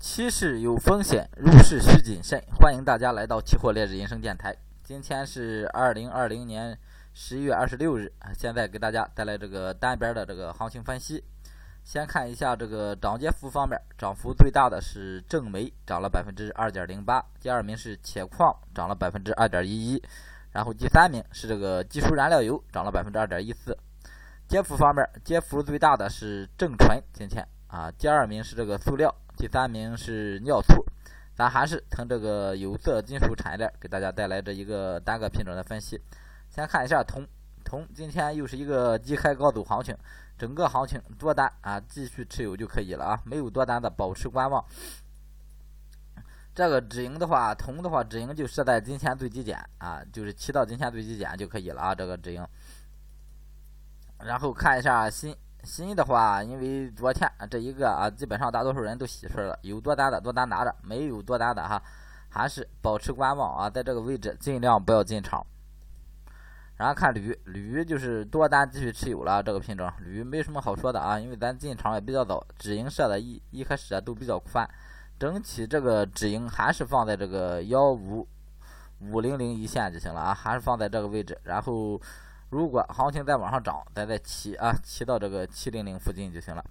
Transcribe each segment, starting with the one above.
期市有风险，入市需谨慎。欢迎大家来到期货烈日人生电台。今天是二零二零年十一月二十六日啊，现在给大家带来这个单边的这个行情分析。先看一下这个涨跌幅方面，涨幅最大的是正煤，涨了百分之二点零八；第二名是铁矿，涨了百分之二点一一；然后第三名是这个技术燃料油，涨了百分之二点一四。跌幅方面，跌幅最大的是正纯，今天啊，第二名是这个塑料。第三名是尿素，咱还是从这个有色金属产业链给大家带来这一个单个品种的分析。先看一下铜，铜今天又是一个低开高走行情，整个行情多单啊继续持有就可以了啊，没有多单的保持观望。这个止盈的话，铜的话止盈就设在今天最低点啊，就是骑到今天最低点就可以了啊，这个止盈。然后看一下锌。新的话，因为昨天这一个啊，基本上大多数人都洗出来了，有多单的多单拿着，没有多单的哈，还是保持观望啊，在这个位置尽量不要进场。然后看铝，铝就是多单继续持有了这个品种，铝没什么好说的啊，因为咱进场也比较早，止盈设的一一开始啊都比较宽，整体这个止盈还是放在这个幺五五零零一线就行了啊，还是放在这个位置，然后。如果行情再往上涨，咱再骑啊，骑到这个七零零附近就行了。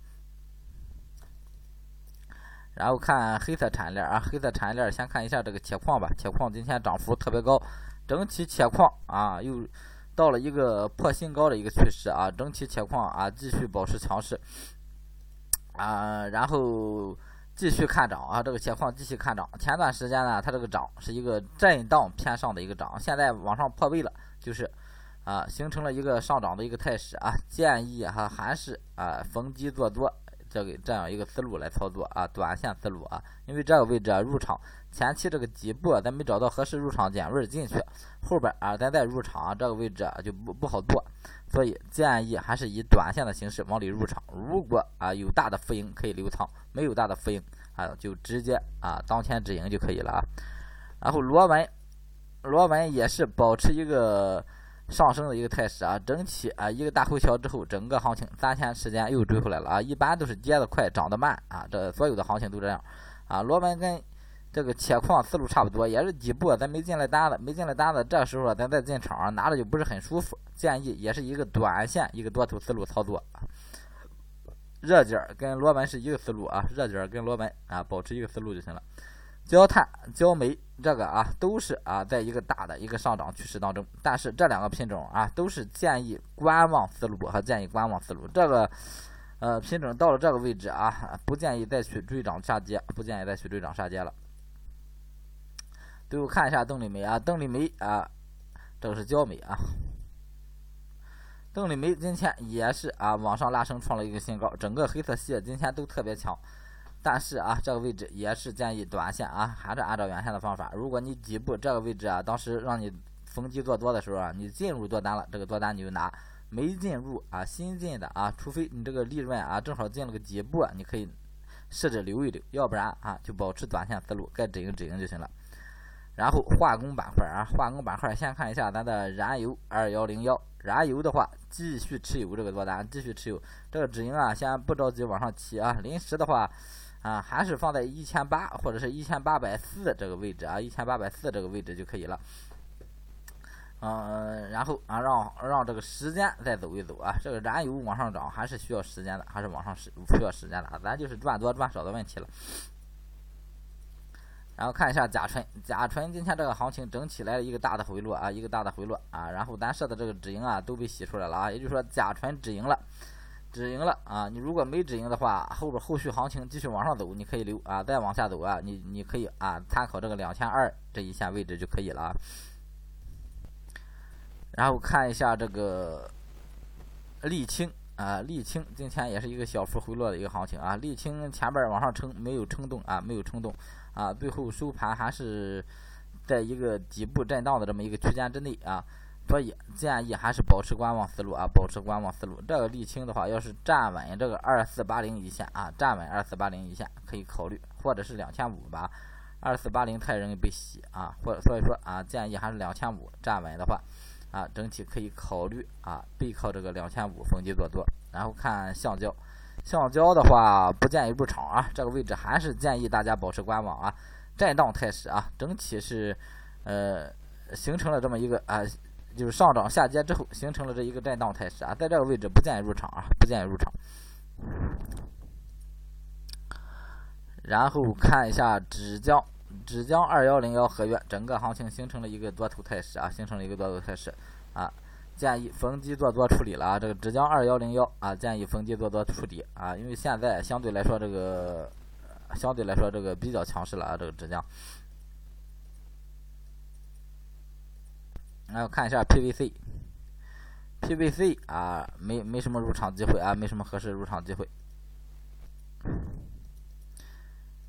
然后看黑色产业链啊，黑色产业链先看一下这个铁矿吧。铁矿今天涨幅特别高，整体铁矿啊又到了一个破新高的一个趋势啊，整体铁矿啊继续保持强势啊，然后继续看涨啊，这个铁矿继续看涨。前段时间呢，它这个涨是一个震荡偏上的一个涨，现在往上破位了，就是。啊，形成了一个上涨的一个态势啊，建议哈还是啊逢低做多，这个这样一个思路来操作啊，短线思路啊，因为这个位置啊入场前期这个底部啊咱没找到合适入场点位进去，后边啊咱再入场这个位置啊就不不好做，所以建议还是以短线的形式往里入场，如果啊有大的浮盈可以留仓，没有大的浮盈啊就直接啊当天止盈就可以了啊。然后螺纹，螺纹也是保持一个。上升的一个态势啊，整体啊一个大回调之后，整个行情三天时间又追回来了啊，一般都是跌得快，涨得慢啊，这所有的行情都这样啊。螺纹跟这个铁矿思路差不多，也是底部咱没进来单子，没进来单子，这时候咱再进场拿着就不是很舒服，建议也是一个短线一个多头思路操作。热点跟螺纹是一个思路啊，热点跟螺纹啊保持一个思路就行了。焦炭、焦煤这个啊，都是啊，在一个大的一个上涨趋势当中，但是这两个品种啊，都是建议观望思路和建议观望思路。这个呃品种到了这个位置啊，不建议再去追涨杀跌，不建议再去追涨杀跌了。最后看一下动力煤啊，动力煤啊，这个是焦煤啊，动力煤今天也是啊往上拉升，创了一个新高，整个黑色系今天都特别强。但是啊，这个位置也是建议短线啊，还是按照原先的方法。如果你底部这个位置啊，当时让你逢低做多的时候啊，你进入多单了，这个多单你就拿；没进入啊，新进的啊，除非你这个利润啊正好进了个底部，你可以试着留一留，要不然啊就保持短线思路，该止盈止盈就行了。然后化工板块啊，化工板块先看一下咱的燃油二幺零幺，燃油的话继续持有这个多单，继续持有这个止盈啊，先不着急往上提啊，临时的话。啊，还是放在一千八或者是一千八百四这个位置啊，一千八百四这个位置就可以了。嗯，然后啊，让让这个时间再走一走啊，这个燃油往上涨还是需要时间的，还是往上是需要时间的啊，咱就是赚多赚少的问题了。然后看一下甲醇，甲醇今天这个行情整体来了一个大的回落啊，一个大的回落啊，然后咱设的这个止盈啊都被洗出来了啊，也就是说甲醇止盈了。止盈了啊！你如果没止盈的话，后边后续行情继续往上走，你可以留啊。再往下走啊，你你可以啊参考这个两千二这一线位置就可以了啊。然后看一下这个沥青啊，沥青今天也是一个小幅回落的一个行情啊。沥青前边往上撑没有撑动啊，没有撑动啊，最后收盘还是在一个底部震荡的这么一个区间之内啊。所以建议还是保持观望思路啊，保持观望思路。这个沥青的话，要是站稳这个二四八零一线啊，站稳二四八零一线可以考虑，或者是两千五吧。二四八零太容易被洗啊，或所以说啊，建议还是两千五站稳的话啊，整体可以考虑啊，背靠这个两千五逢低做多。然后看橡胶，橡胶的话不建议入场啊，这个位置还是建议大家保持观望啊。震荡态势啊，整体是呃形成了这么一个啊，就是上涨下跌之后形成了这一个震荡态势啊，在这个位置不建议入场啊，不建议入场。然后看一下芷江，芷江二幺零幺合约，整个行情形成了一个多头态势啊，形成了一个多头态势啊，建议逢低做多处理了啊，这个芷江二幺零幺啊，建议逢低做多处理啊，因为现在相对来说这个。相对来说，这个比较强势了啊，这个浙江。来，我看一下 PVC，PVC 啊，没没什么入场机会啊，没什么合适入场机会。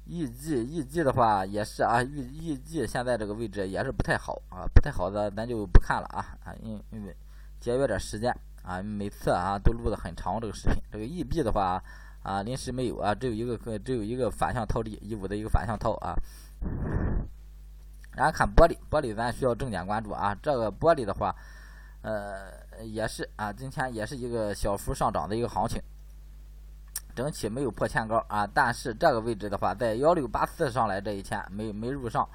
EG，EG 的话也是啊，E EG 现在这个位置也是不太好啊，不太好的咱就不看了啊啊，因因为节约点时间啊，每次啊都录的很长这个视频。这个 EB 的话。啊，临时没有啊，只有一个个，只有一个反向套利，一五的一个反向套啊。然后看玻璃，玻璃咱需要重点关注啊。这个玻璃的话，呃，也是啊，今天也是一个小幅上涨的一个行情，整体没有破前高啊。但是这个位置的话，在幺六八四上来这一天没没入上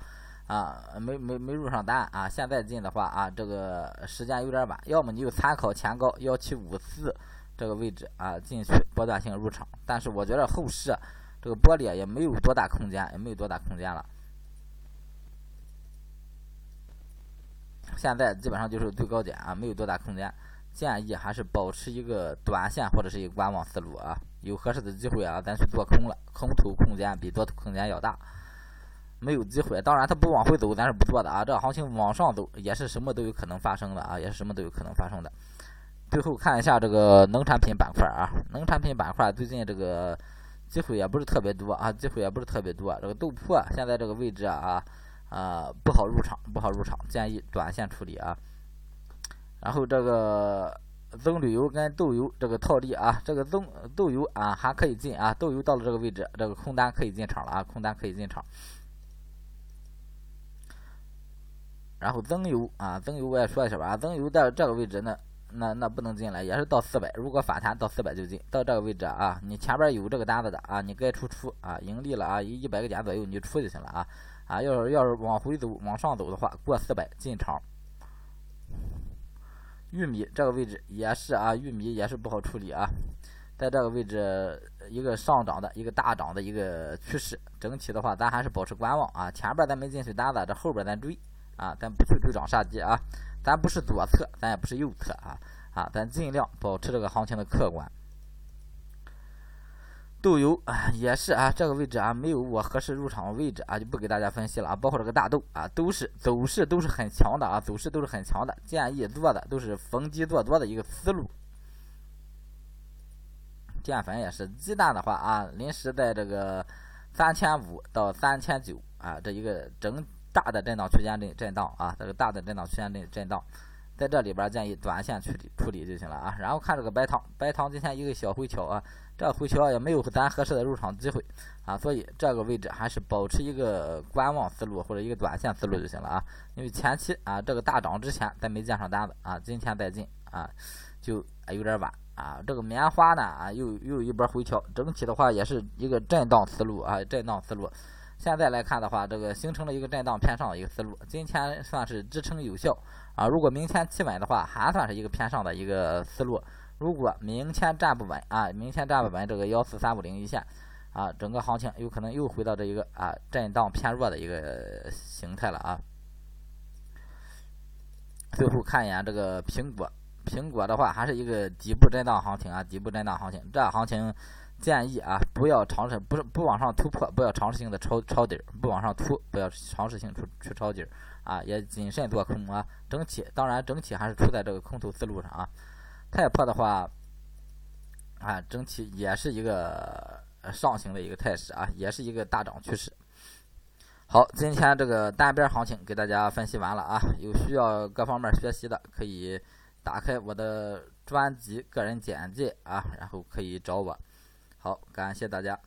啊，没没没入上单啊。现在进的话啊，这个时间有点晚，要么你就参考前高幺七五四。这个位置啊，进去波段性入场，但是我觉得后市这个玻璃也没有多大空间，也没有多大空间了。现在基本上就是最高点啊，没有多大空间，建议还是保持一个短线或者是一个观望思路啊。有合适的机会啊，咱去做空了，空头空间比多头空间要大。没有机会，当然它不往回走，咱是不做的啊。这行情往上走也是什么都有可能发生的啊，也是什么都有可能发生的。最后看一下这个农产品板块啊，农产品板块最近这个机会也不是特别多啊，机会也不是特别多。这个豆粕现在这个位置啊啊不好入场，不好入场，建议短线处理啊。然后这个棕榈油跟豆油这个套利啊，这个棕豆油啊还可以进啊，豆油到了这个位置，这个空单可以进场了啊，空单可以进场。然后增油啊，增油我也说一下吧，增油在这个位置呢。那那不能进来，也是到四百。如果反弹到四百就进，到这个位置啊，你前边有这个单子的啊，你该出出啊，盈利了啊，一一百个点左右你就出就行了啊啊，要是要是往回走往上走的话，过四百进场。玉米这个位置也是啊，玉米也是不好处理啊，在这个位置一个上涨的一个大涨的一个趋势，整体的话咱还是保持观望啊，前边咱没进去单子，这后边咱追啊，咱不去追涨杀跌啊。咱不是左侧，咱也不是右侧啊啊！咱尽量保持这个行情的客观。豆油啊，也是啊，这个位置啊，没有我合适入场位置啊，就不给大家分析了啊。包括这个大豆啊，都是走势都是很强的啊，走势都是很强的，建议做的都是逢低做多的一个思路。淀粉也是，鸡蛋的话啊，临时在这个三千五到三千九啊，这一个整。大的震荡区间内震荡啊，这个大的震荡区间内震荡，在这里边建议短线处理处理就行了啊。然后看这个白糖，白糖今天一个小回调啊，这回调也没有咱合适的入场机会啊，所以这个位置还是保持一个观望思路或者一个短线思路就行了啊。因为前期啊这个大涨之前咱没见上单子啊，今天再进啊就有点晚啊。这个棉花呢啊又又一波回调，整体的话也是一个震荡思路啊，震荡思路。现在来看的话，这个形成了一个震荡偏上的一个思路，今天算是支撑有效啊。如果明天企稳的话，还算是一个偏上的一个思路。如果明天站不稳啊，明天站不稳这个幺四三五零一线啊，整个行情有可能又回到这一个啊震荡偏弱的一个形态了啊。最后看一眼这个苹果，苹果的话还是一个底部震荡行情啊，底部震荡行情，这行情。建议啊，不要尝试，不是不往上突破，不要尝试性的抄抄底儿，不往上突，不要尝试性出去抄底儿啊，也谨慎做空啊。整体当然整体还是处在这个空头思路上啊。太破的话啊，整体也是一个上行的一个态势啊，也是一个大涨趋势。好，今天这个单边行情给大家分析完了啊，有需要各方面学习的可以打开我的专辑个人简介啊，然后可以找我。好，感谢大家。